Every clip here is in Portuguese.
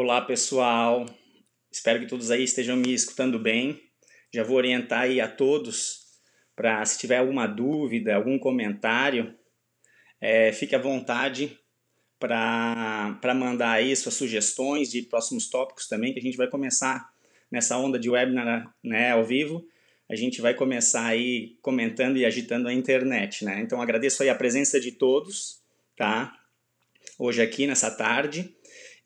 Olá pessoal, espero que todos aí estejam me escutando bem. Já vou orientar aí a todos para se tiver alguma dúvida, algum comentário, é, fique à vontade para mandar aí suas sugestões de próximos tópicos também, que a gente vai começar nessa onda de webinar né, ao vivo. A gente vai começar aí comentando e agitando a internet, né? Então agradeço aí a presença de todos, tá? Hoje aqui nessa tarde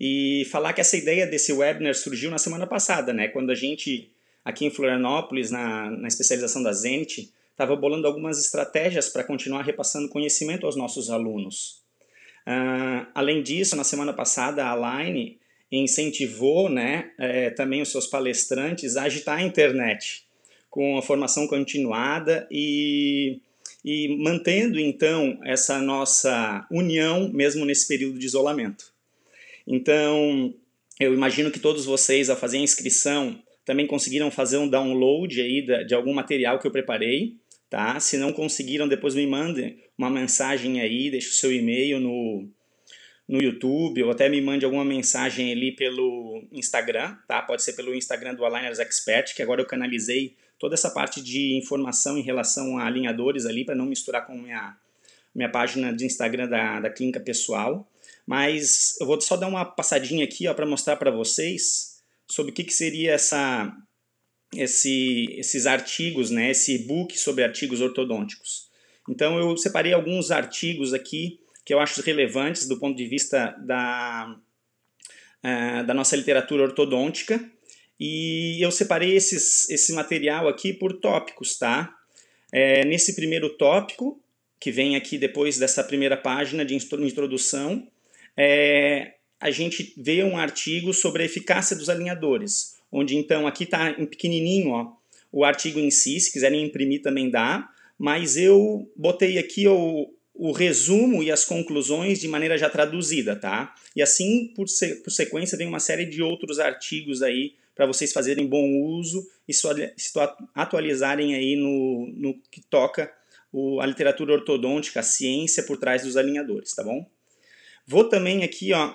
e falar que essa ideia desse webinar surgiu na semana passada, né? Quando a gente aqui em Florianópolis na, na especialização da Zenit estava bolando algumas estratégias para continuar repassando conhecimento aos nossos alunos. Uh, além disso, na semana passada, a Line incentivou né, é, também os seus palestrantes a agitar a internet com a formação continuada e, e mantendo então essa nossa união mesmo nesse período de isolamento. Então, eu imagino que todos vocês, ao fazer a inscrição, também conseguiram fazer um download aí de algum material que eu preparei tá? Se não conseguiram, depois me mandem uma mensagem aí, deixe o seu e-mail no, no YouTube ou até me mande alguma mensagem ali pelo Instagram, tá? Pode ser pelo Instagram do Aligners Expert, que agora eu canalizei toda essa parte de informação em relação a alinhadores ali para não misturar com minha minha página de Instagram da, da clínica pessoal. Mas eu vou só dar uma passadinha aqui para mostrar para vocês sobre o que, que seria essa esse, esses artigos, né, esse e-book sobre artigos ortodônticos. Então eu separei alguns artigos aqui que eu acho relevantes do ponto de vista da, uh, da nossa literatura ortodôntica e eu separei esses, esse material aqui por tópicos, tá? É, nesse primeiro tópico, que vem aqui depois dessa primeira página de introdução, é, a gente vê um artigo sobre a eficácia dos alinhadores onde então aqui está em pequenininho ó, o artigo em si, se quiserem imprimir também dá, mas eu botei aqui o, o resumo e as conclusões de maneira já traduzida, tá? E assim, por, se, por sequência, vem uma série de outros artigos aí para vocês fazerem bom uso e se atualizarem aí no, no que toca o, a literatura ortodôntica, a ciência por trás dos alinhadores, tá bom? Vou também aqui ó,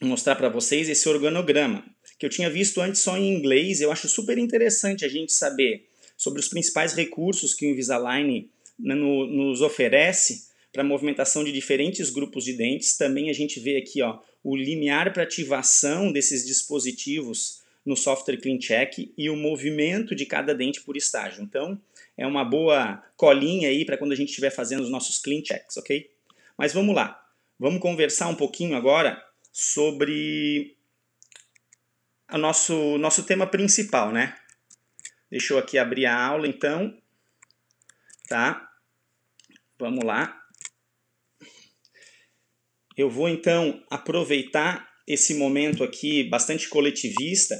mostrar para vocês esse organograma que eu tinha visto antes só em inglês. Eu acho super interessante a gente saber sobre os principais recursos que o Invisalign né, no, nos oferece para movimentação de diferentes grupos de dentes. Também a gente vê aqui ó, o limiar para ativação desses dispositivos no software CleanCheck e o movimento de cada dente por estágio. Então, é uma boa colinha aí para quando a gente estiver fazendo os nossos CleanChecks, ok? Mas vamos lá. Vamos conversar um pouquinho agora sobre o nosso, nosso tema principal, né? Deixa eu aqui abrir a aula, então. Tá? Vamos lá. Eu vou, então, aproveitar esse momento aqui bastante coletivista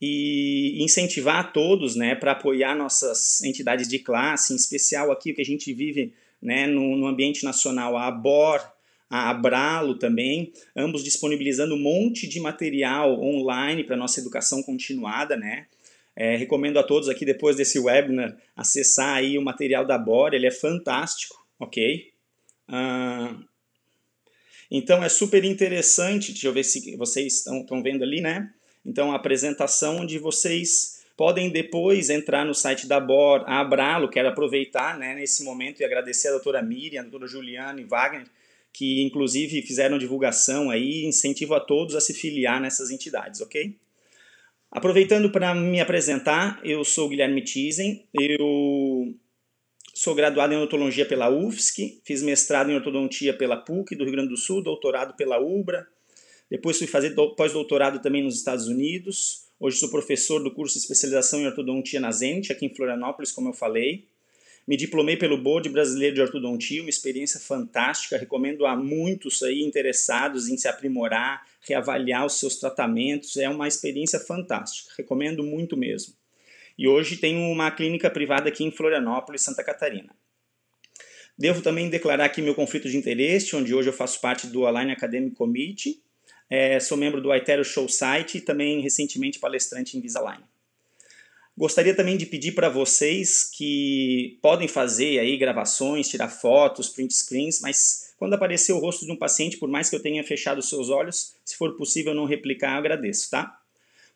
e incentivar a todos né, para apoiar nossas entidades de classe, em especial aqui o que a gente vive né, no, no ambiente nacional, a ABOR, a Abralo também, ambos disponibilizando um monte de material online para nossa educação continuada, né? É, recomendo a todos aqui depois desse webinar acessar aí o material da Bora, ele é fantástico, ok? Ah, então é super interessante, deixa eu ver se vocês estão vendo ali, né? Então a apresentação onde vocês podem depois entrar no site da BOR, a Abralo, quero aproveitar né, nesse momento e agradecer a doutora Miriam, a doutora Juliana e Wagner, que inclusive fizeram divulgação aí, incentivo a todos a se filiar nessas entidades, ok? Aproveitando para me apresentar, eu sou Guilherme Tizen, eu sou graduado em odontologia pela UFSC, fiz mestrado em ortodontia pela PUC do Rio Grande do Sul, doutorado pela UBRA, depois fui fazer pós-doutorado também nos Estados Unidos, hoje sou professor do curso de especialização em ortodontia na Zenit, aqui em Florianópolis, como eu falei, me diplomei pelo Board Brasileiro de Ortodontia, uma experiência fantástica. Recomendo a muitos aí interessados em se aprimorar, reavaliar os seus tratamentos. É uma experiência fantástica. Recomendo muito mesmo. E hoje tenho uma clínica privada aqui em Florianópolis, Santa Catarina. Devo também declarar aqui meu conflito de interesse, onde hoje eu faço parte do Align Academic Committee, é, sou membro do Itero Show Site e também recentemente palestrante em Invisalign. Gostaria também de pedir para vocês que podem fazer aí gravações, tirar fotos, print screens, mas quando aparecer o rosto de um paciente, por mais que eu tenha fechado os seus olhos, se for possível não replicar, agradeço, tá?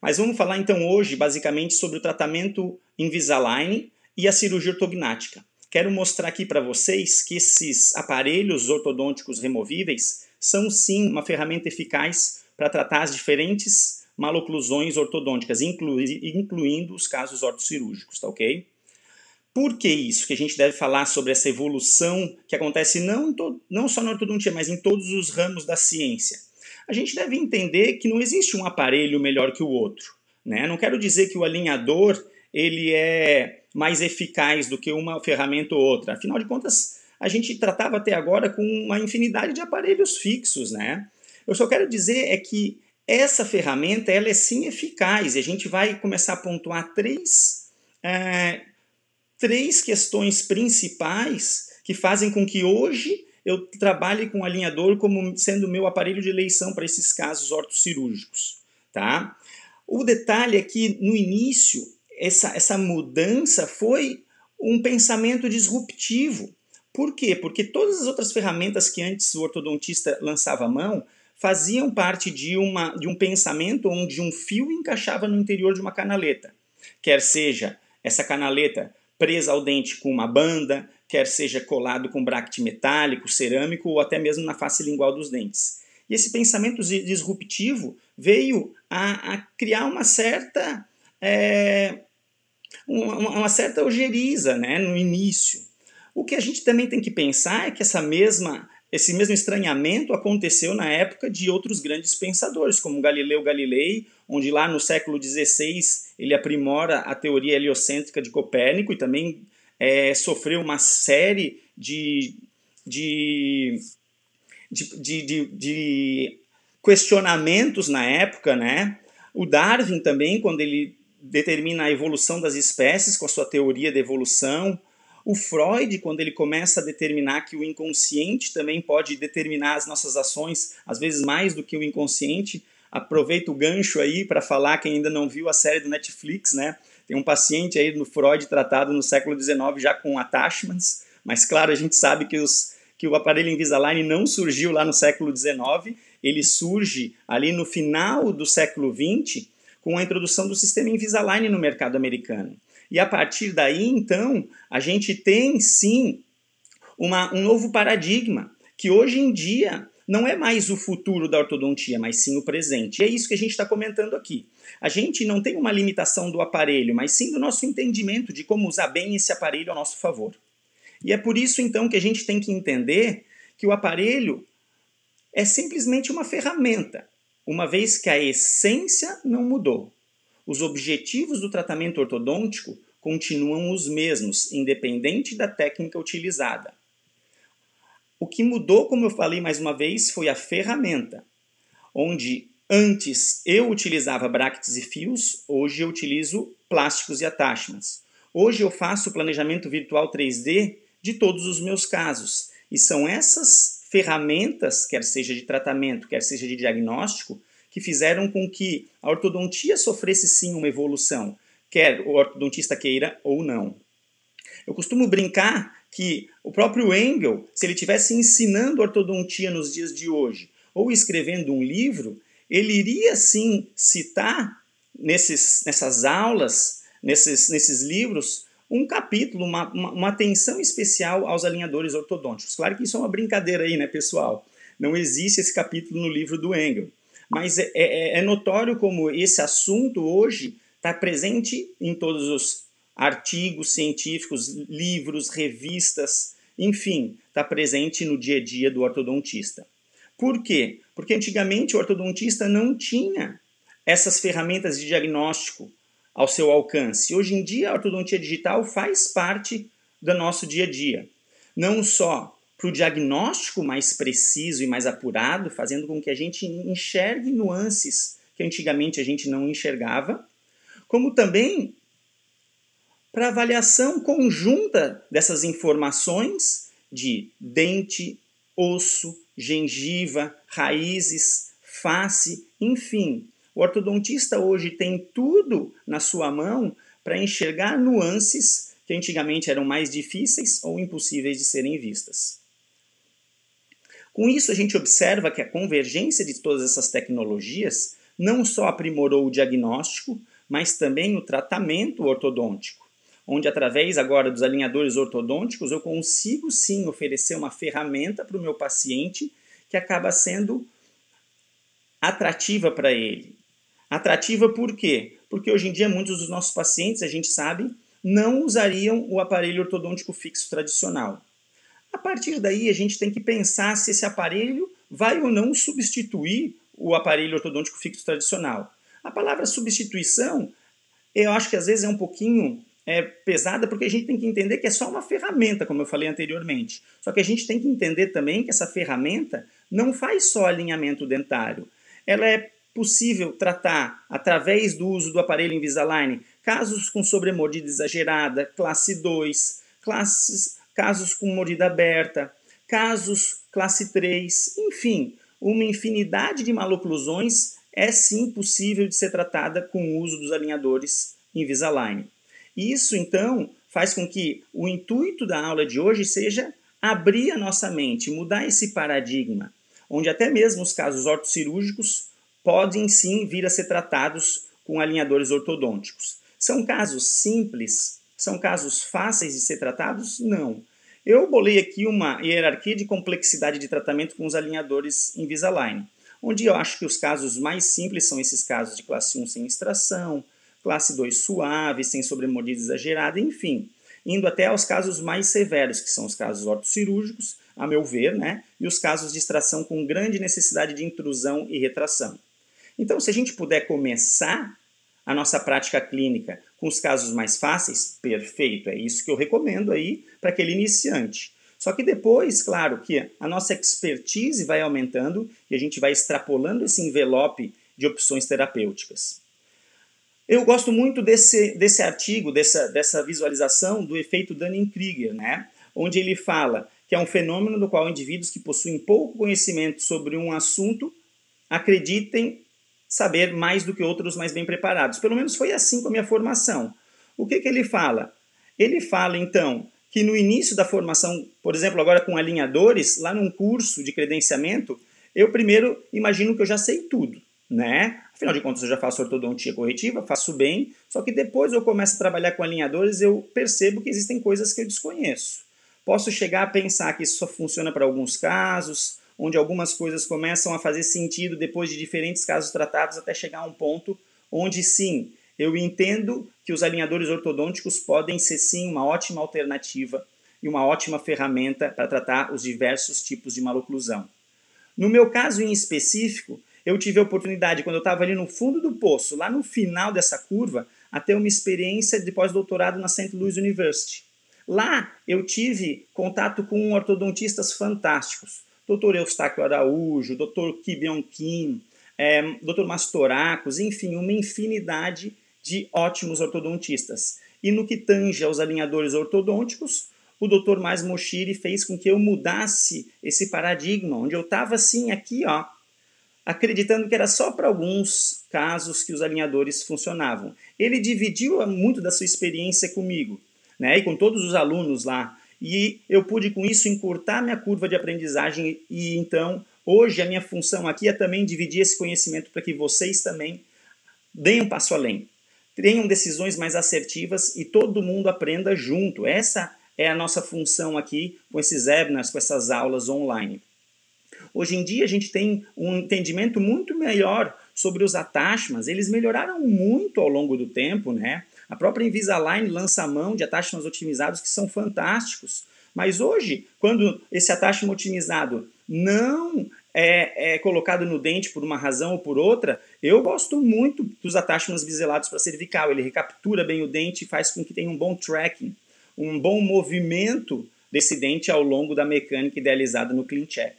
Mas vamos falar então hoje, basicamente, sobre o tratamento Invisalign e a cirurgia ortognática. Quero mostrar aqui para vocês que esses aparelhos ortodônticos removíveis são sim uma ferramenta eficaz para tratar as diferentes maloclusões ortodônticas, incluindo os casos ortocirúrgicos, tá ok? Por que isso? Que a gente deve falar sobre essa evolução que acontece não, não só na ortodontia, mas em todos os ramos da ciência. A gente deve entender que não existe um aparelho melhor que o outro. Né? Não quero dizer que o alinhador ele é mais eficaz do que uma ferramenta ou outra. Afinal de contas, a gente tratava até agora com uma infinidade de aparelhos fixos. Né? Eu só quero dizer é que essa ferramenta ela é sim eficaz e a gente vai começar a pontuar três é, três questões principais que fazem com que hoje eu trabalhe com alinhador como sendo meu aparelho de eleição para esses casos ortocirúrgicos. Tá? O detalhe é que no início essa, essa mudança foi um pensamento disruptivo. Por quê? Porque todas as outras ferramentas que antes o ortodontista lançava a mão faziam parte de, uma, de um pensamento onde um fio encaixava no interior de uma canaleta. Quer seja essa canaleta presa ao dente com uma banda, quer seja colado com bracket metálico, cerâmico ou até mesmo na face lingual dos dentes. E esse pensamento disruptivo veio a, a criar uma certa é, uma, uma, certa ojeriza né, no início. O que a gente também tem que pensar é que essa mesma esse mesmo estranhamento aconteceu na época de outros grandes pensadores, como Galileu Galilei, onde lá no século XVI ele aprimora a teoria heliocêntrica de Copérnico e também é, sofreu uma série de, de, de, de, de questionamentos na época, né? O Darwin também, quando ele determina a evolução das espécies com a sua teoria da evolução, o Freud, quando ele começa a determinar que o inconsciente também pode determinar as nossas ações, às vezes mais do que o inconsciente, aproveita o gancho aí para falar quem ainda não viu a série do Netflix, né? Tem um paciente aí no Freud tratado no século XIX já com attachments, mas claro, a gente sabe que, os, que o aparelho Invisalign não surgiu lá no século XIX, ele surge ali no final do século XX com a introdução do sistema Invisalign no mercado americano. E a partir daí, então, a gente tem sim uma, um novo paradigma, que hoje em dia não é mais o futuro da ortodontia, mas sim o presente. E é isso que a gente está comentando aqui. A gente não tem uma limitação do aparelho, mas sim do nosso entendimento de como usar bem esse aparelho a nosso favor. E é por isso, então, que a gente tem que entender que o aparelho é simplesmente uma ferramenta, uma vez que a essência não mudou. Os objetivos do tratamento ortodôntico continuam os mesmos, independente da técnica utilizada. O que mudou, como eu falei mais uma vez, foi a ferramenta, onde antes eu utilizava brackets e fios, hoje eu utilizo plásticos e attachments. Hoje eu faço planejamento virtual 3D de todos os meus casos, e são essas ferramentas, quer seja de tratamento, quer seja de diagnóstico, que fizeram com que a ortodontia sofresse sim uma evolução, quer o ortodontista queira ou não. Eu costumo brincar que o próprio Engel, se ele tivesse ensinando ortodontia nos dias de hoje ou escrevendo um livro, ele iria sim citar nesses, nessas aulas, nesses, nesses livros, um capítulo, uma, uma, uma, atenção especial aos alinhadores ortodônticos. Claro que isso é uma brincadeira aí, né, pessoal? Não existe esse capítulo no livro do Engel. Mas é, é, é notório como esse assunto hoje está presente em todos os artigos científicos, livros, revistas, enfim, está presente no dia a dia do ortodontista. Por quê? Porque antigamente o ortodontista não tinha essas ferramentas de diagnóstico ao seu alcance. Hoje em dia a ortodontia digital faz parte do nosso dia a dia. Não só para o diagnóstico mais preciso e mais apurado, fazendo com que a gente enxergue nuances que antigamente a gente não enxergava, como também para avaliação conjunta dessas informações de dente, osso, gengiva, raízes, face, enfim. O ortodontista hoje tem tudo na sua mão para enxergar nuances que antigamente eram mais difíceis ou impossíveis de serem vistas. Com isso, a gente observa que a convergência de todas essas tecnologias não só aprimorou o diagnóstico, mas também o tratamento ortodôntico, onde através agora dos alinhadores ortodônticos eu consigo sim oferecer uma ferramenta para o meu paciente que acaba sendo atrativa para ele. Atrativa por quê? Porque hoje em dia muitos dos nossos pacientes, a gente sabe, não usariam o aparelho ortodôntico fixo tradicional. A partir daí, a gente tem que pensar se esse aparelho vai ou não substituir o aparelho ortodôntico fixo tradicional. A palavra substituição, eu acho que às vezes é um pouquinho é, pesada, porque a gente tem que entender que é só uma ferramenta, como eu falei anteriormente. Só que a gente tem que entender também que essa ferramenta não faz só alinhamento dentário. Ela é possível tratar, através do uso do aparelho Invisalign, casos com sobremordida exagerada, classe 2, classes, casos com mordida aberta, casos classe 3, enfim, uma infinidade de maloclusões é sim possível de ser tratada com o uso dos alinhadores Invisalign. Isso, então, faz com que o intuito da aula de hoje seja abrir a nossa mente, mudar esse paradigma, onde até mesmo os casos ortocirúrgicos podem sim vir a ser tratados com alinhadores ortodônticos. São casos simples? São casos fáceis de ser tratados? Não. Eu bolei aqui uma hierarquia de complexidade de tratamento com os alinhadores Invisalign, onde eu acho que os casos mais simples são esses casos de classe 1 sem extração, classe 2 suave, sem sobremordida exagerada, enfim, indo até aos casos mais severos, que são os casos ortocirúrgicos, a meu ver, né, e os casos de extração com grande necessidade de intrusão e retração. Então, se a gente puder começar a nossa prática clínica com os casos mais fáceis, perfeito, é isso que eu recomendo aí para aquele iniciante. Só que depois, claro, que a nossa expertise vai aumentando e a gente vai extrapolando esse envelope de opções terapêuticas. Eu gosto muito desse, desse artigo, dessa, dessa visualização do efeito Dunning-Krieger, né? onde ele fala que é um fenômeno no qual indivíduos que possuem pouco conhecimento sobre um assunto acreditem saber mais do que outros mais bem preparados. Pelo menos foi assim com a minha formação. O que, que ele fala? Ele fala, então, que no início da formação, por exemplo, agora com alinhadores, lá num curso de credenciamento, eu primeiro imagino que eu já sei tudo, né? Afinal de contas, eu já faço ortodontia corretiva, faço bem, só que depois eu começo a trabalhar com alinhadores, eu percebo que existem coisas que eu desconheço. Posso chegar a pensar que isso só funciona para alguns casos, onde algumas coisas começam a fazer sentido depois de diferentes casos tratados até chegar a um ponto onde sim, eu entendo que os alinhadores ortodônticos podem ser sim uma ótima alternativa e uma ótima ferramenta para tratar os diversos tipos de maloclusão. No meu caso em específico, eu tive a oportunidade, quando eu estava ali no fundo do poço, lá no final dessa curva, a ter uma experiência de pós-doutorado na St. Louis University. Lá eu tive contato com ortodontistas fantásticos. Dr. Eustáquio Araújo, Dr. Kibion Kim, é, Dr. Mastoracos, enfim, uma infinidade de ótimos ortodontistas. E no que tange aos alinhadores ortodônticos, o Dr. Mais Moshiri fez com que eu mudasse esse paradigma, onde eu estava assim, aqui, ó, acreditando que era só para alguns casos que os alinhadores funcionavam. Ele dividiu muito da sua experiência comigo, né, e com todos os alunos lá e eu pude com isso encurtar minha curva de aprendizagem e então hoje a minha função aqui é também dividir esse conhecimento para que vocês também deem um passo além, tenham decisões mais assertivas e todo mundo aprenda junto. Essa é a nossa função aqui com esses webinars, com essas aulas online. Hoje em dia a gente tem um entendimento muito melhor sobre os attachments, eles melhoraram muito ao longo do tempo, né? A própria Invisalign lança a mão de attachments otimizados que são fantásticos. Mas hoje, quando esse attachment otimizado não é, é, colocado no dente por uma razão ou por outra, eu gosto muito dos attachments biselados para cervical. Ele recaptura bem o dente e faz com que tenha um bom tracking, um bom movimento desse dente ao longo da mecânica idealizada no Clean Check.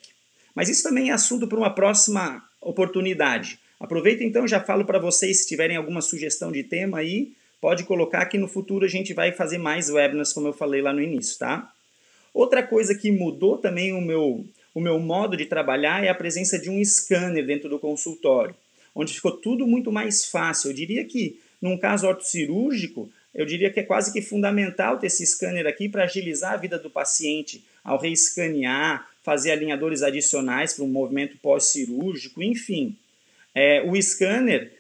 Mas isso também é assunto para uma próxima oportunidade. Aproveito então já falo para vocês se tiverem alguma sugestão de tema aí, pode colocar que no futuro a gente vai fazer mais webinars, como eu falei lá no início, tá? Outra coisa que mudou também o meu, o meu modo de trabalhar é a presença de um scanner dentro do consultório, onde ficou tudo muito mais fácil. Eu diria que, num caso ortocirúrgico, eu diria que é quase que fundamental ter esse scanner aqui para agilizar a vida do paciente ao reescanear, fazer alinhadores adicionais para um movimento pós-cirúrgico, enfim. É, o scanner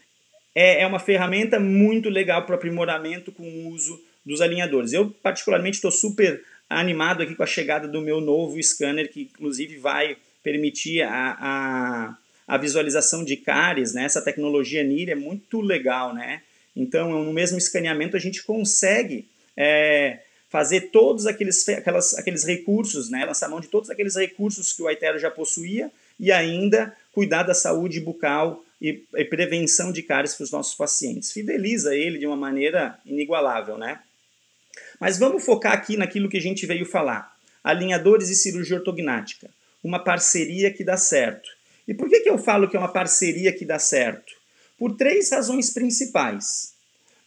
é, é uma ferramenta muito legal para aprimoramento com o uso dos alinhadores. Eu, particularmente, estou super animado aqui com a chegada do meu novo scanner, que inclusive vai permitir a, a, a visualização de cáries. Né? Essa tecnologia NIR é muito legal. Né? Então, no mesmo escaneamento, a gente consegue é, fazer todos aqueles, aquelas, aqueles recursos, né? lançar mão de todos aqueles recursos que o Aitero já possuía e ainda cuidar da saúde bucal e, e prevenção de cáries para os nossos pacientes. Fideliza ele de uma maneira inigualável, né? Mas vamos focar aqui naquilo que a gente veio falar. Alinhadores e cirurgia ortognática. Uma parceria que dá certo. E por que, que eu falo que é uma parceria que dá certo? Por três razões principais.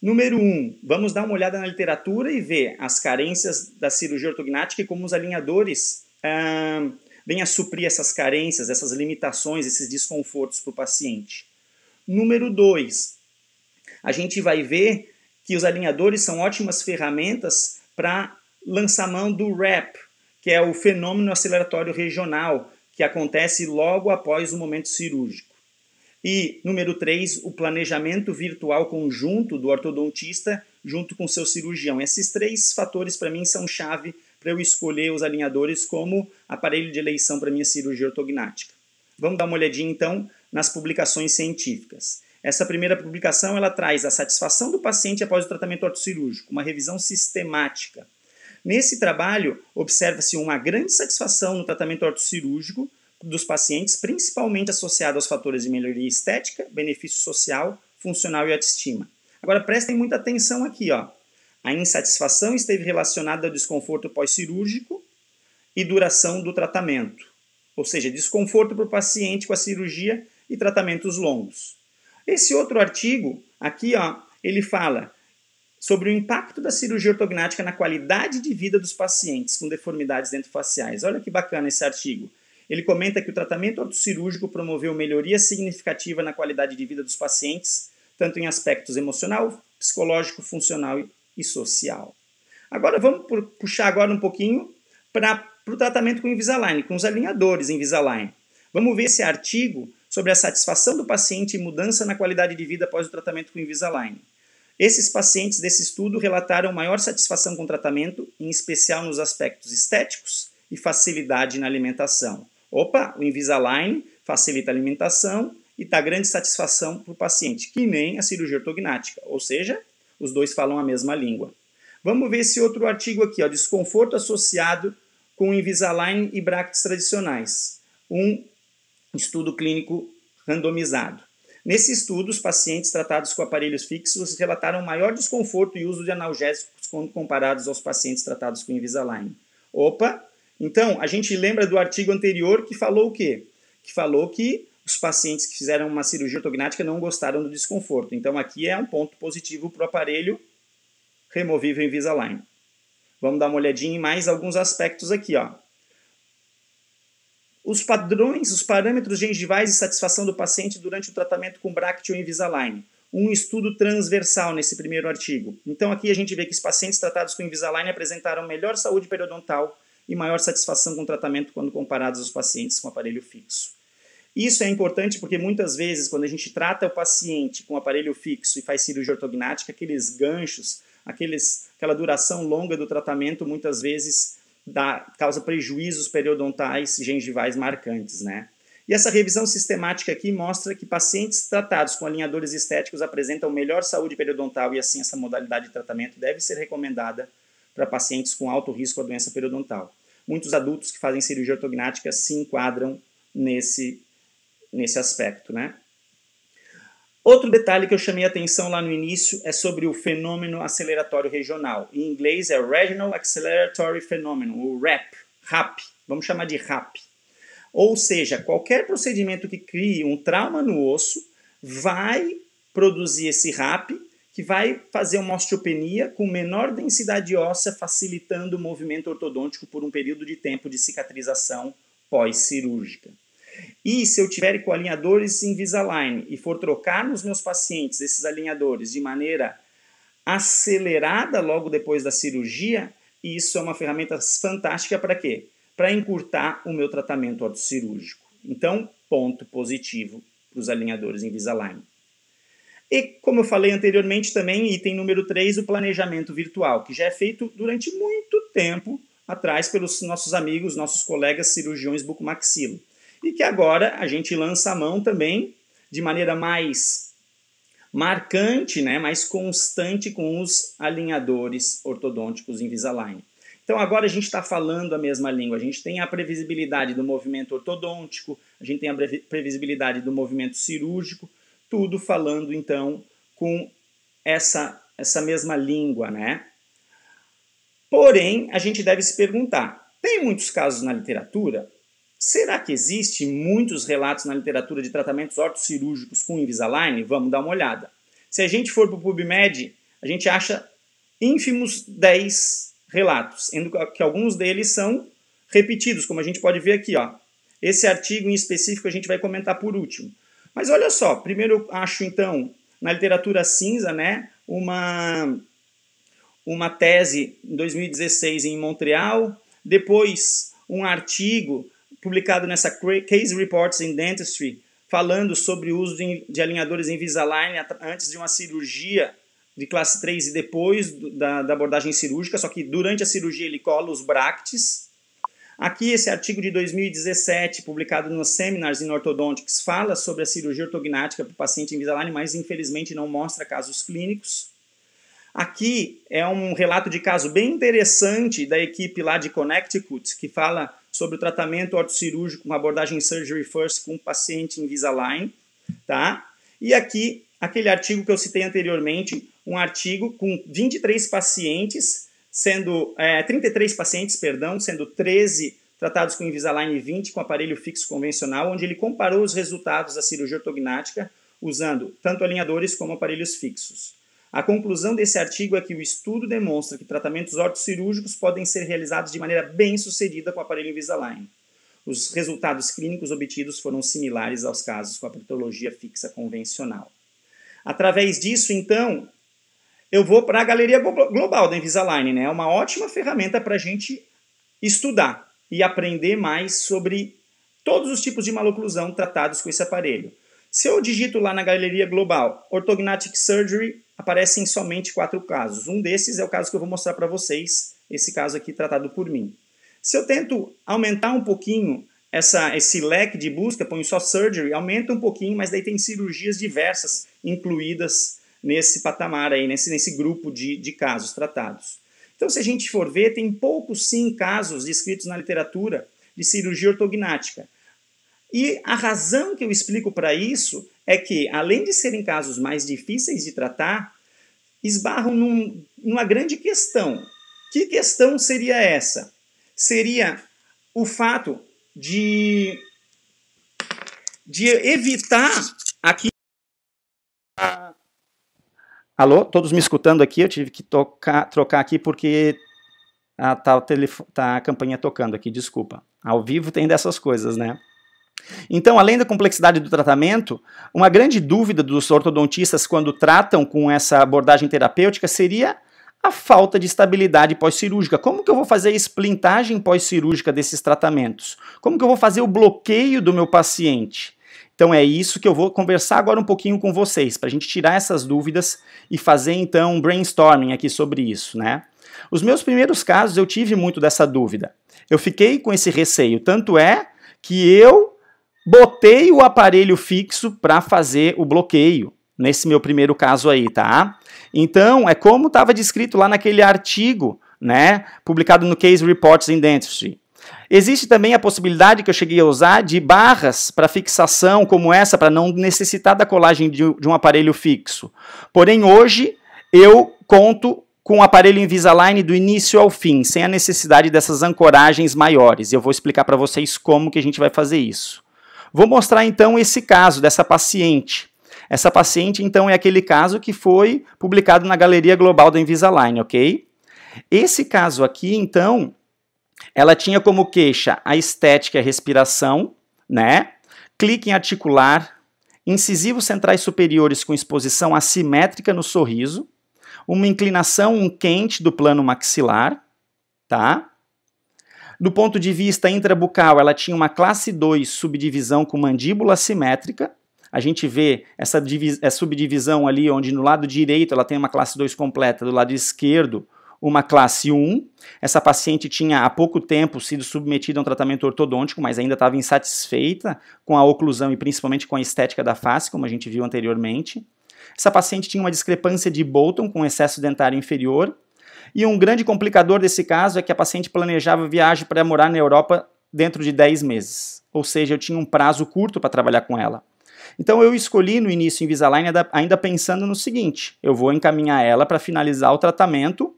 Número um, vamos dar uma olhada na literatura e ver as carências da cirurgia ortognática e como os alinhadores vêm a suprir essas carências, essas limitações, esses desconfortos para o paciente. Número dois, a gente vai ver que os alinhadores são ótimas ferramentas para lançar mão do RAP, que é o fenômeno aceleratório regional, que acontece logo após o momento cirúrgico. E, número 3, o planejamento virtual conjunto do ortodontista junto com seu cirurgião. Esses três fatores, para mim, são chave para eu escolher os alinhadores como aparelho de eleição para minha cirurgia ortognática. Vamos dar uma olhadinha, então, nas publicações científicas. Essa primeira publicação ela traz a satisfação do paciente após o tratamento ortocirúrgico, uma revisão sistemática. Nesse trabalho, observa-se uma grande satisfação no tratamento ortocirúrgico dos pacientes, principalmente associado aos fatores de melhoria estética, benefício social, funcional e autoestima. Agora prestem muita atenção aqui, ó. A insatisfação esteve relacionada ao desconforto pós-cirúrgico e duração do tratamento, ou seja, desconforto para o paciente com a cirurgia e tratamentos longos. Esse outro artigo, aqui, ó, ele fala sobre o impacto da cirurgia ortognática na qualidade de vida dos pacientes com deformidades dentofaciais. Olha que bacana esse artigo. Ele comenta que o tratamento ortocirúrgico promoveu melhoria significativa na qualidade de vida dos pacientes, tanto em aspectos emocional, psicológico, funcional e social. Agora vamos puxar agora um pouquinho para o tratamento com Invisalign, com os alinhadores Invisalign. Vamos ver esse artigo sobre a satisfação do paciente e mudança na qualidade de vida após o tratamento com Invisalign. Esses pacientes desse estudo relataram maior satisfação com o tratamento, em especial nos aspectos estéticos e facilidade na alimentação. Opa, o Invisalign facilita a alimentação e dá grande satisfação para o paciente, que nem a cirurgia ortognática, ou seja, os dois falam a mesma língua. Vamos ver esse outro artigo aqui, ó, desconforto associado com Invisalign e brackets tradicionais. Um estudo clínico randomizado. Nesse estudo, os pacientes tratados com aparelhos fixos relataram maior desconforto e uso de analgésicos quando comparados aos pacientes tratados com Invisalign. Opa! Então, a gente lembra do artigo anterior que falou o quê? Que falou que os pacientes que fizeram uma cirurgia ortognática não gostaram do desconforto. Então, aqui é um ponto positivo para o aparelho removível Invisalign. Vamos dar uma olhadinha em mais alguns aspectos aqui. Ó. Os padrões, os parâmetros gengivais de satisfação do paciente durante o tratamento com Bractio Invisalign. Um estudo transversal nesse primeiro artigo. Então aqui a gente vê que os pacientes tratados com Invisalign apresentaram melhor saúde periodontal e maior satisfação com o tratamento quando comparados aos pacientes com aparelho fixo. Isso é importante porque muitas vezes, quando a gente trata o paciente com aparelho fixo e faz cirurgia ortognática, aqueles ganchos, aqueles, aquela duração longa do tratamento, muitas vezes dá, causa prejuízos periodontais gengivais marcantes, né? E essa revisão sistemática aqui mostra que pacientes tratados com alinhadores estéticos apresentam melhor saúde periodontal e assim essa modalidade de tratamento deve ser recomendada para pacientes com alto risco à doença periodontal. Muitos adultos que fazem cirurgia ortognática se enquadram nesse, nesse aspecto, né? Outro detalhe que eu chamei atenção lá no início é sobre o fenômeno aceleratório regional. Em inglês é Regional Acceleratory Phenomenon, o RAP, RAP, vamos chamar de RAP. Ou seja, qualquer procedimento que crie um trauma no osso vai produzir esse RAP, que vai fazer uma osteopenia com menor densidade óssea, facilitando o movimento ortodôntico por um período de tempo de cicatrização pós-cirúrgica. E se eu tiver com alinhadores Invisalign e for trocar nos meus pacientes esses alinhadores de maneira acelerada logo depois da cirurgia, isso é uma ferramenta fantástica para quê? para encurtar o meu tratamento ortocirúrgico. Então, ponto positivo para os alinhadores Invisalign. E, como eu falei anteriormente, também item número 3, o planejamento virtual, que já é feito durante muito tempo atrás pelos nossos amigos, nossos colegas cirurgiões bucomaxilo. E que agora a gente lança a mão também de maneira mais marcante, né, mais constante com os alinhadores ortodônticos Invisalign. Então agora a gente está falando a mesma língua, a gente tem a previsibilidade do movimento ortodôntico, a gente tem a previsibilidade do movimento cirúrgico, tudo falando então com essa, essa mesma língua, né? Porém, a gente deve se perguntar: tem muitos casos na literatura? Será que existe muitos relatos na literatura de tratamentos ortocirúrgicos com Invisalign? Vamos dar uma olhada. Se a gente for para o PubMed, a gente acha ínfimos 10 relatos, sendo que alguns deles são repetidos, como a gente pode ver aqui. Ó. Esse artigo em específico a gente vai comentar por último. Mas olha só, primeiro eu acho então, na literatura cinza, né, uma, uma tese em 2016 em Montreal, depois um artigo publicado nessa Case Reports in Dentistry, falando sobre o uso de, alinhadores Invisalign antes de uma cirurgia de classe 3 e depois da, da abordagem cirúrgica, só que durante a cirurgia ele cola os bractes. Aqui esse artigo de 2017, publicado no Seminars in Orthodontics, fala sobre a cirurgia ortognática para o paciente Invisalign, mas infelizmente não mostra casos clínicos. Aqui é um relato de caso bem interessante da equipe lá de Connecticut, que fala sobre o tratamento ortocirúrgico com abordagem Surgery First com paciente Invisalign, tá? E aqui, aquele artigo que eu citei anteriormente, um artigo com 23 pacientes, sendo é, 33 pacientes, perdão, sendo 13 tratados com Invisalign e 20 com aparelho fixo convencional, onde ele comparou os resultados da cirurgia ortognática usando tanto alinhadores como aparelhos fixos. A conclusão desse artigo é que o estudo demonstra que tratamentos ortocirúrgicos podem ser realizados de maneira bem sucedida com o aparelho Invisalign. Os resultados clínicos obtidos foram similares aos casos com a patologia fixa convencional. Através disso, então, eu vou para a galeria global da Invisalign, né? É uma ótima ferramenta para a gente estudar e aprender mais sobre todos os tipos de maloclusão tratados com esse aparelho. Se eu digito lá na galeria global Ortognatic Surgery, aparecem somente quatro casos. Um desses é o caso que eu vou mostrar para vocês, esse caso aqui tratado por mim. Se eu tento aumentar um pouquinho essa, esse leque de busca, ponho só surgery, aumenta um pouquinho, mas daí tem cirurgias diversas incluídas nesse patamar aí, nesse, nesse grupo de, de casos tratados. Então, se a gente for ver, tem poucos sim casos descritos na literatura de cirurgia ortognática. E a razão que eu explico para isso é que, além de serem casos mais difíceis de tratar, esbarram num, numa grande questão. Que questão seria essa? Seria o fato de, de evitar aqui Alô, todos me escutando aqui? Eu tive que tocar, trocar aqui porque ah, tá, tá a campanha tocando aqui, desculpa. Ao vivo tem dessas coisas, né? Então, além da complexidade do tratamento, uma grande dúvida dos ortodontistas quando tratam com essa abordagem terapêutica seria a falta de estabilidade pós-cirúrgica. Como que eu vou fazer a esplintagem pós-cirúrgica desses tratamentos? Como que eu vou fazer o bloqueio do meu paciente? Então é isso que eu vou conversar agora um pouquinho com vocês, para a gente tirar essas dúvidas e fazer então um brainstorming aqui sobre isso, né? Os meus primeiros casos eu tive muito dessa dúvida. Eu fiquei com esse receio, tanto é que eu botei o aparelho fixo para fazer o bloqueio, nesse meu primeiro caso aí, tá? Então, é como estava descrito lá naquele artigo, né, publicado no Case Reports in Dentistry. Existe também a possibilidade que eu cheguei a usar de barras para fixação como essa, para não necessitar da colagem de, um aparelho fixo. Porém, hoje eu conto com o aparelho Invisalign do início ao fim, sem a necessidade dessas ancoragens maiores. Eu vou explicar para vocês como que a gente vai fazer isso. Vou mostrar então esse caso dessa paciente. Essa paciente, então, é aquele caso que foi publicado na Galeria Global da Invisalign, ok? Esse caso aqui, então, ela tinha como queixa a estética e a respiração, né? Clique em articular, incisivos centrais superiores com exposição assimétrica no sorriso, uma inclinação um quente do plano maxilar, tá? Do ponto de vista intrabucal, ela tinha uma classe 2 subdivisão com mandíbula simétrica. A gente vê essa, essa subdivisão ali, onde no lado direito ela tem uma classe 2 completa, do lado esquerdo uma classe 1. Essa paciente tinha há pouco tempo sido submetida a um tratamento ortodôntico, mas ainda estava insatisfeita com a oclusão e principalmente com a estética da face, como a gente viu anteriormente. Essa paciente tinha uma discrepância de Bolton com excesso dentário inferior. E um grande complicador desse caso é que a paciente planejava viagem para morar na Europa dentro de 10 meses. Ou seja, eu tinha um prazo curto para trabalhar com ela. Então eu escolhi no início Invisalign ainda pensando no seguinte: eu vou encaminhar ela para finalizar o tratamento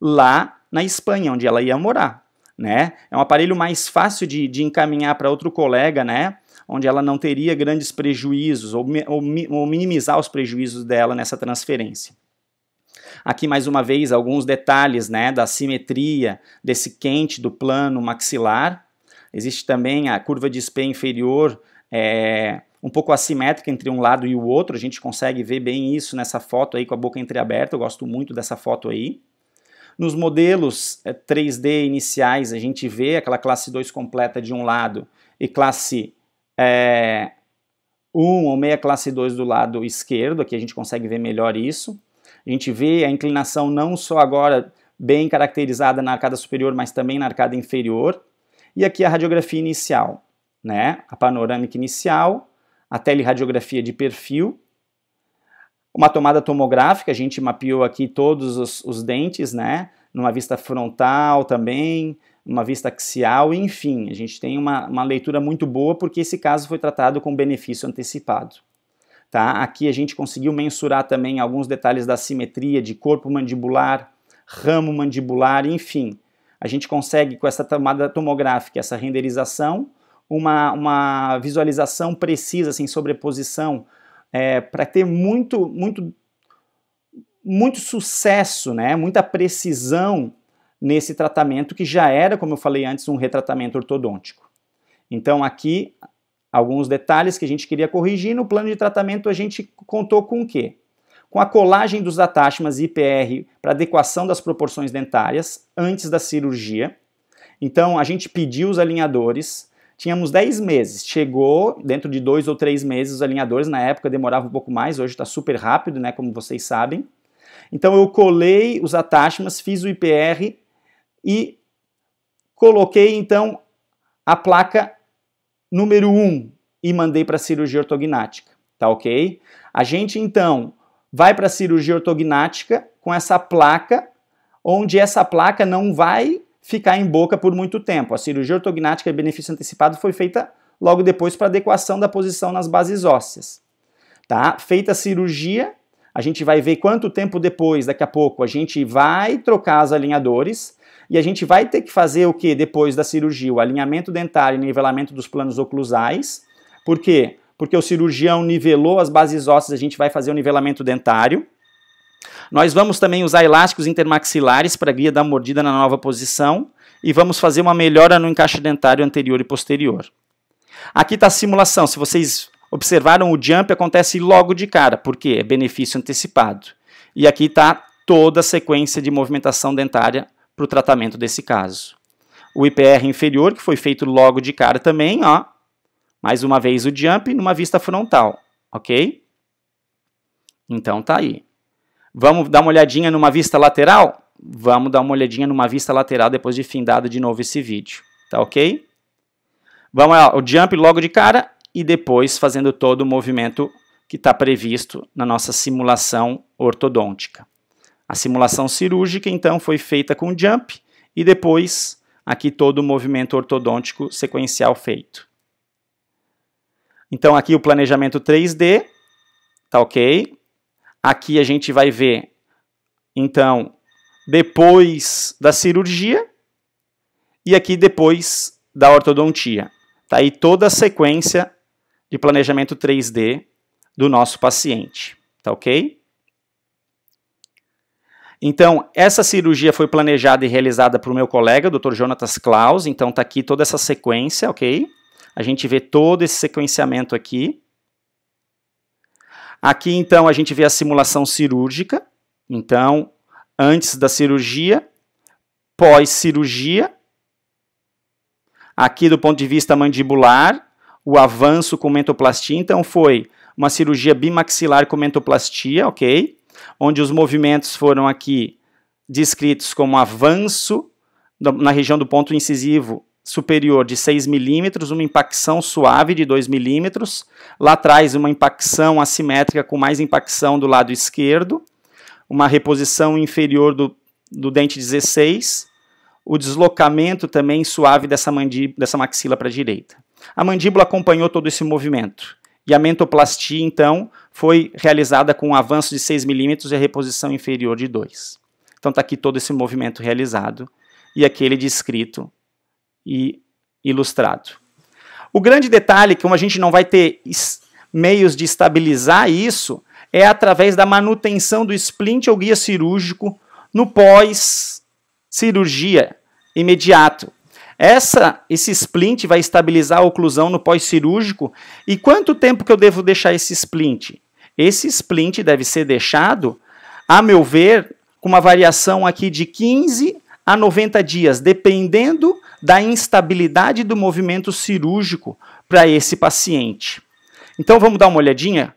lá na Espanha, onde ela ia morar. Né? É um aparelho mais fácil de, de encaminhar para outro colega, né? onde ela não teria grandes prejuízos ou, ou, ou minimizar os prejuízos dela nessa transferência. Aqui, mais uma vez, alguns detalhes né, da simetria desse quente do plano maxilar. Existe também a curva de Spey inferior, é, um pouco assimétrica entre um lado e o outro. A gente consegue ver bem isso nessa foto aí com a boca entreaberta. Eu gosto muito dessa foto aí. Nos modelos 3D é, iniciais, a gente vê aquela classe 2 completa de um lado e classe é, 1 ou meia classe 2 do lado esquerdo, aqui a gente consegue ver melhor isso. A gente vê a inclinação não só agora bem caracterizada na arcada superior, mas também na arcada inferior. E aqui a radiografia inicial, né? a panorâmica inicial, a teleradiografia de perfil, uma tomada tomográfica, a gente mapeou aqui todos os, os dentes, né? Numa vista frontal também, uma vista axial, enfim, a gente tem uma, uma leitura muito boa porque esse caso foi tratado com benefício antecipado. Tá? Aqui a gente conseguiu mensurar também alguns detalhes da simetria de corpo mandibular, ramo mandibular, enfim. A gente consegue, com essa tomada tomográfica, essa renderização, uma, uma visualização precisa, sem sobreposição, é, para ter muito, muito, muito sucesso, né, muita precisão nesse tratamento que já era, como eu falei antes, um retratamento ortodôntico. Então aqui alguns detalhes que a gente queria corrigir. No plano de tratamento a gente contou com o quê? Com a colagem dos atáchimas IPR para adequação das proporções dentárias antes da cirurgia. Então a gente pediu os alinhadores, Tínhamos 10 meses, chegou dentro de dois ou três meses os alinhadores, na época demorava um pouco mais, hoje está super rápido, né, como vocês sabem. Então eu colei os attachments, fiz o IPR e coloquei então a placa número 1 e mandei para cirurgia ortognática, tá ok? A gente então vai para cirurgia ortognática com essa placa, onde essa placa não vai ficar em boca por muito tempo. A cirurgia ortognática de benefício antecipado foi feita logo depois para adequação da posição nas bases ósseas. Tá? Feita a cirurgia, a gente vai ver quanto tempo depois, daqui a pouco, a gente vai trocar os alinhadores e a gente vai ter que fazer o que depois da cirurgia? O alinhamento dentário e nivelamento dos planos oclusais. Por quê? Porque o cirurgião nivelou as bases ósseas, a gente vai fazer o nivelamento dentário. Nós vamos também usar elásticos intermaxilares para guia da mordida na nova posição e vamos fazer uma melhora no encaixe dentário anterior e posterior. Aqui está a simulação. Se vocês observaram, o jump acontece logo de cara, porque é benefício antecipado. E aqui está toda a sequência de movimentação dentária para o tratamento desse caso. O IPR inferior, que foi feito logo de cara também, ó. Mais uma vez o jump numa vista frontal, ok? Então tá aí. Vamos dar uma olhadinha numa vista lateral? Vamos dar uma olhadinha numa vista lateral depois de findado de novo esse vídeo, tá ok? Vamos lá, o jump logo de cara e depois fazendo todo o movimento que está previsto na nossa simulação ortodôntica. A simulação cirúrgica, então, foi feita com jump e depois aqui todo o movimento ortodôntico sequencial feito. Então, aqui o planejamento 3D, tá ok? Aqui a gente vai ver, então, depois da cirurgia e aqui depois da ortodontia. Tá aí toda a sequência de planejamento 3D do nosso paciente, tá ok? Então, essa cirurgia foi planejada e realizada por meu colega, Dr. Jonatas Klaus, então tá aqui toda essa sequência, ok? A gente vê todo esse sequenciamento aqui. Aqui, então, a gente vê a simulação cirúrgica. Então, antes da cirurgia, pós-cirurgia Aqui, do ponto de vista mandibular, o avanço com mentoplastia, então, foi uma cirurgia bimaxilar com mentoplastia, ok? Onde os movimentos foram aqui descritos como avanço na região do ponto incisivo superior de 6 milímetros, uma impacção suave de 2 milímetros, lá atrás uma impacção assimétrica com mais impacção do lado esquerdo, uma reposição inferior do, do dente 16, o deslocamento também suave dessa, dessa maxila para a direita. A mandíbula acompanhou todo esse movimento. E a mentoplastia, então, foi realizada com um avanço de 6 milímetros e a reposição inferior de 2. Então está aqui todo esse movimento realizado e aquele descrito e ilustrado. O grande detalhe, como a gente não vai ter meios de estabilizar isso, é através da manutenção do splint ou guia cirúrgico no pós-cirurgia imediato. Essa, esse splint vai estabilizar a oclusão no pós-cirúrgico. E quanto tempo que eu devo deixar esse splint? Esse splint deve ser deixado, a meu ver, com uma variação aqui de 15 a 90 dias, dependendo da instabilidade do movimento cirúrgico para esse paciente. Então vamos dar uma olhadinha?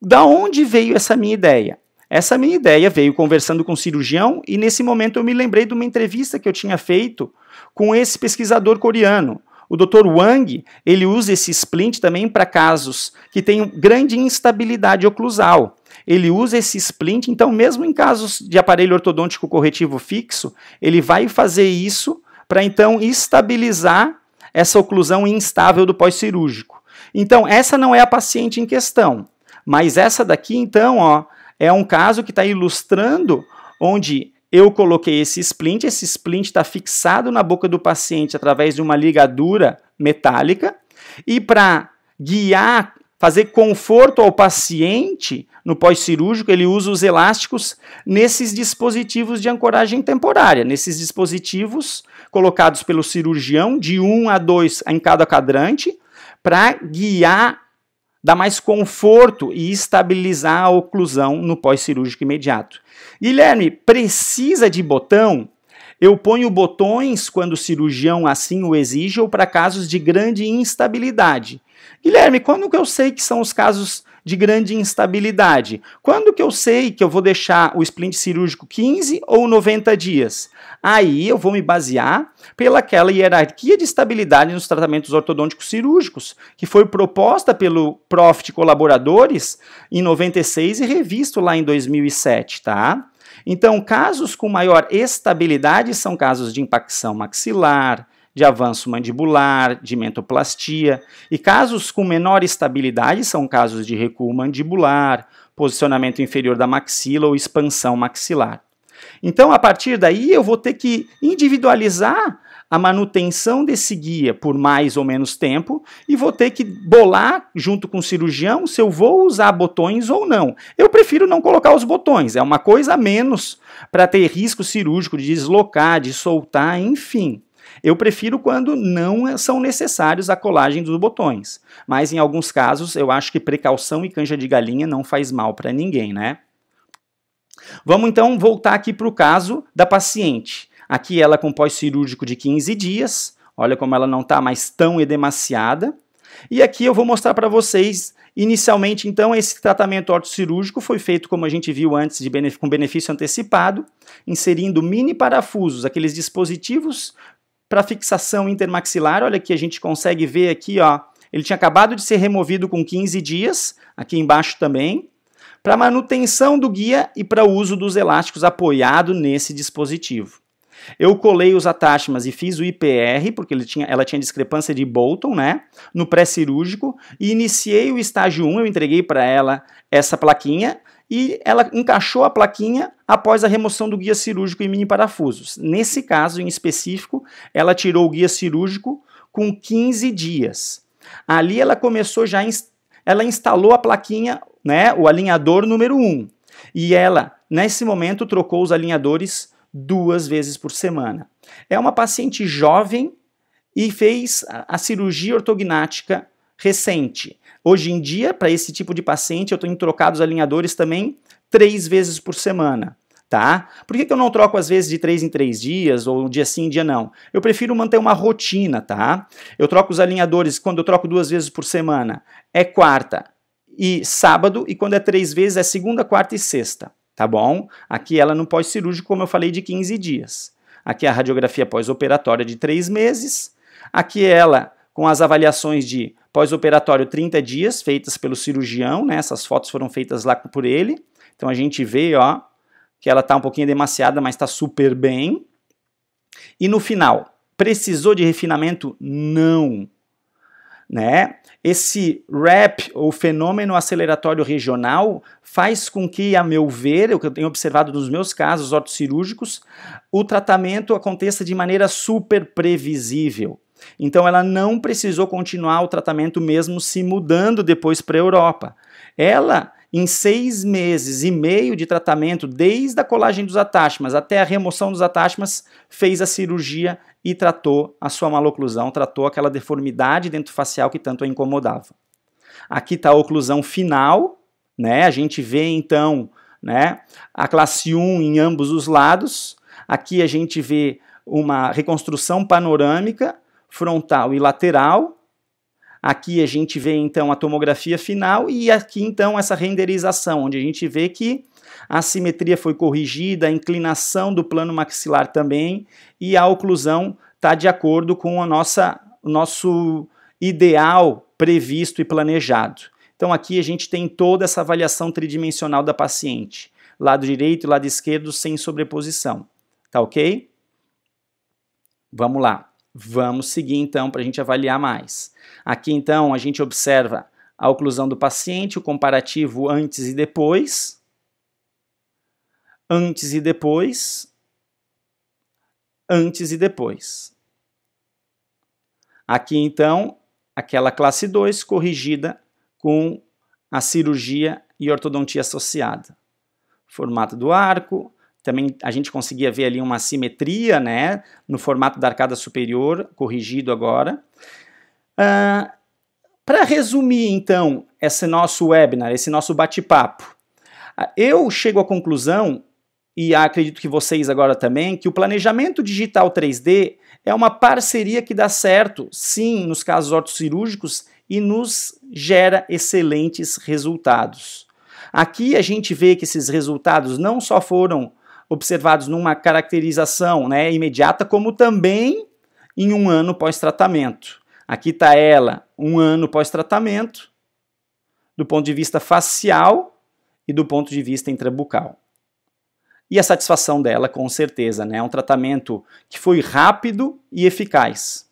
Da onde veio essa minha ideia? Essa minha ideia veio conversando com o cirurgião e nesse momento eu me lembrei de uma entrevista que eu tinha feito com esse pesquisador coreano. O Dr. Wang, ele usa esse splint também para casos que têm grande instabilidade oclusal. Ele usa esse splint, então mesmo em casos de aparelho ortodôntico corretivo fixo, ele vai fazer isso para então estabilizar essa oclusão instável do pós-cirúrgico. Então essa não é a paciente em questão, mas essa daqui então, ó, é um caso que está ilustrando onde eu coloquei esse splint, esse splint está fixado na boca do paciente através de uma ligadura metálica, e para guiar, fazer conforto ao paciente no pós-cirúrgico, ele usa os elásticos nesses dispositivos de ancoragem temporária, nesses dispositivos colocados pelo cirurgião de 1 a 2 em cada cadrante, para guiar dar mais conforto e estabilizar a oclusão no pós-cirúrgico imediato. Guilherme, precisa de botão? Eu ponho botões quando o cirurgião assim o exige ou para casos de grande instabilidade. Guilherme, quando que eu sei que são os casos de grande instabilidade? Quando que eu sei que eu vou deixar o splint cirúrgico 15 ou 90 dias? Aí eu vou me basear pelaquela hierarquia de estabilidade nos tratamentos ortodônticos cirúrgicos, que foi proposta pelo Profit Colaboradores em 96 e revisto lá em 2007, tá? Então, casos com maior estabilidade são casos de impacção maxilar, de avanço mandibular, de mentoplastia, e casos com menor estabilidade são casos de recuo mandibular, posicionamento inferior da maxila ou expansão maxilar. Então, a partir daí, eu vou ter que individualizar a manutenção desse guia por mais ou menos tempo e vou ter que bolar junto com o cirurgião se eu vou usar botões ou não. Eu prefiro não colocar os botões, é uma coisa a menos para ter risco cirúrgico de deslocar, de soltar, enfim. Eu prefiro quando não são necessários a colagem dos botões, mas em alguns casos eu acho que precaução e canja de galinha não faz mal para ninguém, né? Vamos então voltar aqui para o caso da paciente. Aqui ela com pós-cirúrgico de 15 dias. Olha como ela não está mais tão edemaciada. E aqui eu vou mostrar para vocês, inicialmente, então, esse tratamento ortocirúrgico foi feito, como a gente viu antes, de com benefício antecipado, inserindo mini parafusos, aqueles dispositivos para fixação intermaxilar. Olha aqui, a gente consegue ver aqui, ó, ele tinha acabado de ser removido com 15 dias, aqui embaixo também, para manutenção do guia e para o uso dos elásticos apoiado nesse dispositivo. Eu colei os attachments e fiz o IPR, porque tinha, ela tinha discrepância de Bolton, né? No pré-cirúrgico, e iniciei o estágio 1, eu entreguei para ela essa plaquinha, e ela encaixou a plaquinha após a remoção do guia cirúrgico e mini parafusos. Nesse caso em específico, ela tirou o guia cirúrgico com 15 dias. Ali ela começou já, ela instalou a plaquinha, né, o alinhador número 1. E ela, nesse momento, trocou os alinhadores duas vezes por semana. É uma paciente jovem e fez a, cirurgia ortognática recente. Hoje em dia, para esse tipo de paciente, eu tenho trocado os alinhadores também três vezes por semana. tá? Por que, que eu não troco às vezes de 3 em 3 dias, ou dia sim, dia não? Eu prefiro manter uma rotina, tá? Eu troco os alinhadores, quando eu troco duas vezes por semana, é quarta e sábado, e quando é três vezes é segunda, quarta e sexta, tá bom? Aqui ela no pós-cirúrgico, como eu falei, de 15 dias. Aqui é a radiografia pós-operatória de 3 meses. Aqui é ela com as avaliações de pós-operatório 30 dias, feitas pelo cirurgião, né? Essas fotos foram feitas lá por ele. Então a gente vê, ó, que ela está um pouquinho demasiada, mas está super bem. E no final, precisou de refinamento? Não. Né? Esse RAP, ou fenômeno aceleratório regional, faz com que, a meu ver, o que eu tenho observado nos meus casos ortocirúrgicos, o tratamento aconteça de maneira super previsível. Então ela não precisou continuar o tratamento mesmo se mudando depois para a Europa. Ela em seis meses e meio de tratamento, desde a colagem dos atáchimas até a remoção dos atáchimas, fez a cirurgia e tratou a sua maloclusão, tratou aquela deformidade dentofacial que tanto a incomodava. Aqui está a oclusão final, né? A gente vê então, né, a classe 1 em ambos os lados. Aqui a gente vê uma reconstrução panorâmica frontal e lateral, Aqui a gente vê então a tomografia final e aqui então essa renderização, onde a gente vê que a simetria foi corrigida, a inclinação do plano maxilar também e a oclusão está de acordo com a nossa, o nosso ideal previsto e planejado. Então aqui a gente tem toda essa avaliação tridimensional da paciente, lado direito e lado esquerdo sem sobreposição, tá ok? Vamos lá. Vamos seguir então para a gente avaliar mais. Aqui então a gente observa a oclusão do paciente, o comparativo antes e depois. Antes e depois. Antes e depois. Aqui então, aquela classe 2 corrigida com a cirurgia e ortodontia associada. Formato do arco, também a gente conseguia ver ali uma simetria, né, no formato da arcada superior, corrigido agora. Uh, Para resumir, então, esse nosso webinar, esse nosso bate-papo, uh, eu chego à conclusão, e acredito que vocês agora também, que o planejamento digital 3D é uma parceria que dá certo, sim, nos casos ortocirúrgicos e nos gera excelentes resultados. Aqui a gente vê que esses resultados não só foram observados numa caracterização né, imediata, como também em um ano pós-tratamento. Aqui está ela, um ano pós-tratamento, do ponto de vista facial e do ponto de vista intrabucal. E a satisfação dela, com certeza, né? É um tratamento que foi rápido e eficaz.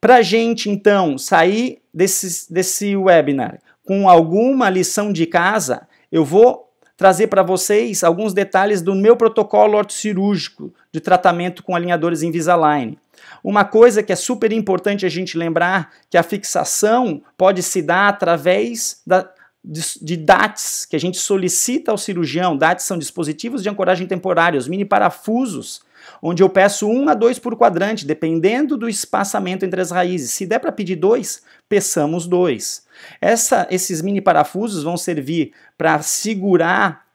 Para a gente, então, sair desse, desse webinar com alguma lição de casa, eu vou trazer para vocês alguns detalhes do meu protocolo ortocirúrgico de tratamento com alinhadores Invisalign. Uma coisa que é super importante a gente lembrar que a fixação pode se dar através da, de, de DATs, que a gente solicita ao cirurgião. DATs são dispositivos de ancoragem temporária, os mini parafusos, onde eu peço um a dois por quadrante, dependendo do espaçamento entre as raízes. Se der para pedir dois, peçamos dois. Essa, esses mini parafusos vão servir para segurar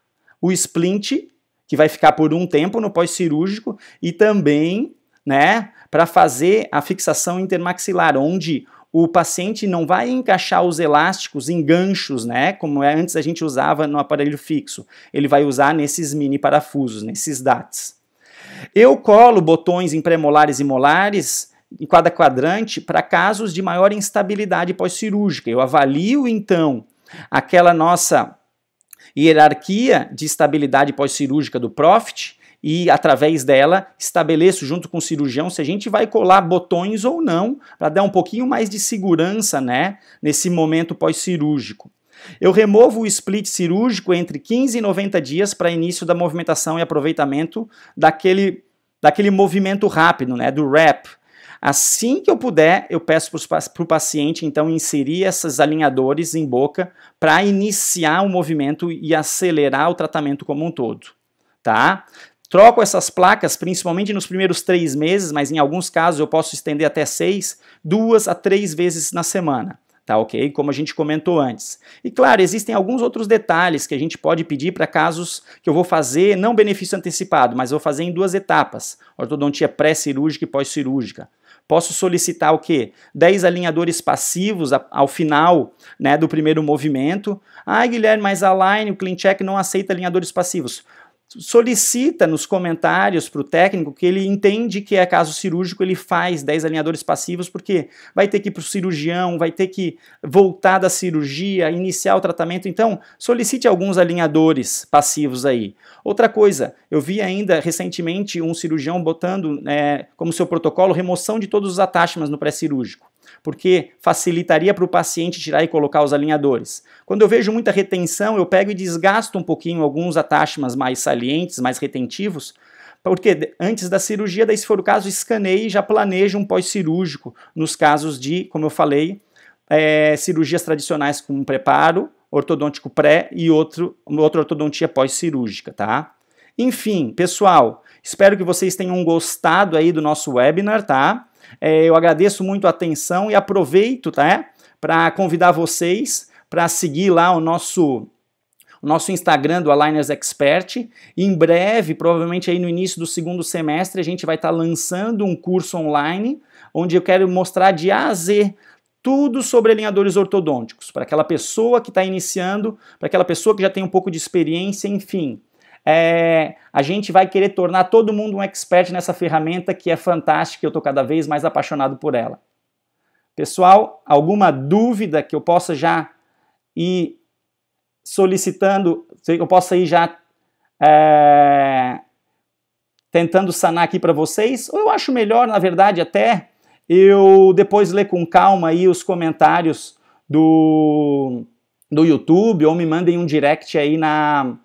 o splint, que vai ficar por um tempo no pós-cirúrgico, e também né, para fazer a fixação intermaxilar, onde o paciente não vai encaixar os elásticos em ganchos, né, como é, antes a gente usava no aparelho fixo. Ele vai usar nesses mini parafusos, nesses DATs. Eu colo botões em premolares e molares em cada quadrante para casos de maior instabilidade pós-cirúrgica. Eu avalio então aquela nossa hierarquia de estabilidade pós-cirúrgica do Profit e através dela estabeleço junto com o cirurgião se a gente vai colar botões ou não, para dar um pouquinho mais de segurança, né, nesse momento pós-cirúrgico. Eu removo o split cirúrgico entre 15 e 90 dias para início da movimentação e aproveitamento daquele, daquele movimento rápido, né, do RAP, Assim que eu puder, eu peço para o paciente então inserir esses alinhadores em boca para iniciar o movimento e acelerar o tratamento como um todo, tá? Troco essas placas principalmente nos primeiros três meses, mas em alguns casos eu posso estender até seis, duas a três vezes na semana, tá ok? Como a gente comentou antes. E claro, existem alguns outros detalhes que a gente pode pedir para casos que eu vou fazer, não benefício antecipado, mas vou fazer em duas etapas: ortodontia pré-cirúrgica e pós-cirúrgica. Posso solicitar o quê? 10 alinhadores passivos ao final né, do primeiro movimento. Ah, Guilherme, mas a Line, o CleanCheck não aceita alinhadores passivos solicita nos comentários para o técnico que ele entende que é caso cirúrgico, ele faz 10 alinhadores passivos, porque vai ter que ir para o cirurgião, vai ter que voltar da cirurgia, iniciar o tratamento. Então, solicite alguns alinhadores passivos aí. Outra coisa, eu vi ainda recentemente um cirurgião botando é, como seu protocolo remoção de todos os attachments no pré-cirúrgico porque facilitaria para o paciente tirar e colocar os alinhadores. Quando eu vejo muita retenção, eu pego e desgasto um pouquinho alguns attachments mais salientes, mais retentivos, porque antes da cirurgia, daí se for o caso, escaneie e já planeje um pós-cirúrgico, nos casos de, como eu falei, é, cirurgias tradicionais com um preparo ortodôntico pré e outro, outra ortodontia pós-cirúrgica, tá? Enfim, pessoal, espero que vocês tenham gostado aí do nosso webinar, tá? É, eu agradeço muito a atenção e aproveito tá, para convidar vocês para seguir lá o nosso o nosso Instagram do Aligners Expert. Em breve, provavelmente aí no início do segundo semestre, a gente vai estar tá lançando um curso online onde eu quero mostrar de A a Z tudo sobre alinhadores ortodônticos, para aquela pessoa que está iniciando, para aquela pessoa que já tem um pouco de experiência, enfim é, a gente vai querer tornar todo mundo um expert nessa ferramenta que é fantástica e eu estou cada vez mais apaixonado por ela. Pessoal, alguma dúvida que eu possa já ir solicitando, que eu possa ir já é, tentando sanar aqui para vocês? Ou eu acho melhor, na verdade, até eu depois ler com calma aí os comentários do, do YouTube ou me mandem um direct aí na,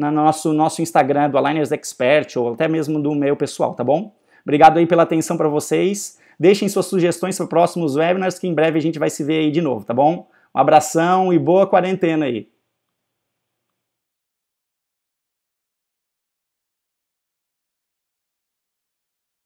no nosso, nosso Instagram do Aligners Expert ou até mesmo do meu pessoal, tá bom? Obrigado aí pela atenção para vocês. Deixem suas sugestões para próximos webinars que em breve a gente vai se ver aí de novo, tá bom? Um abração e boa quarentena aí.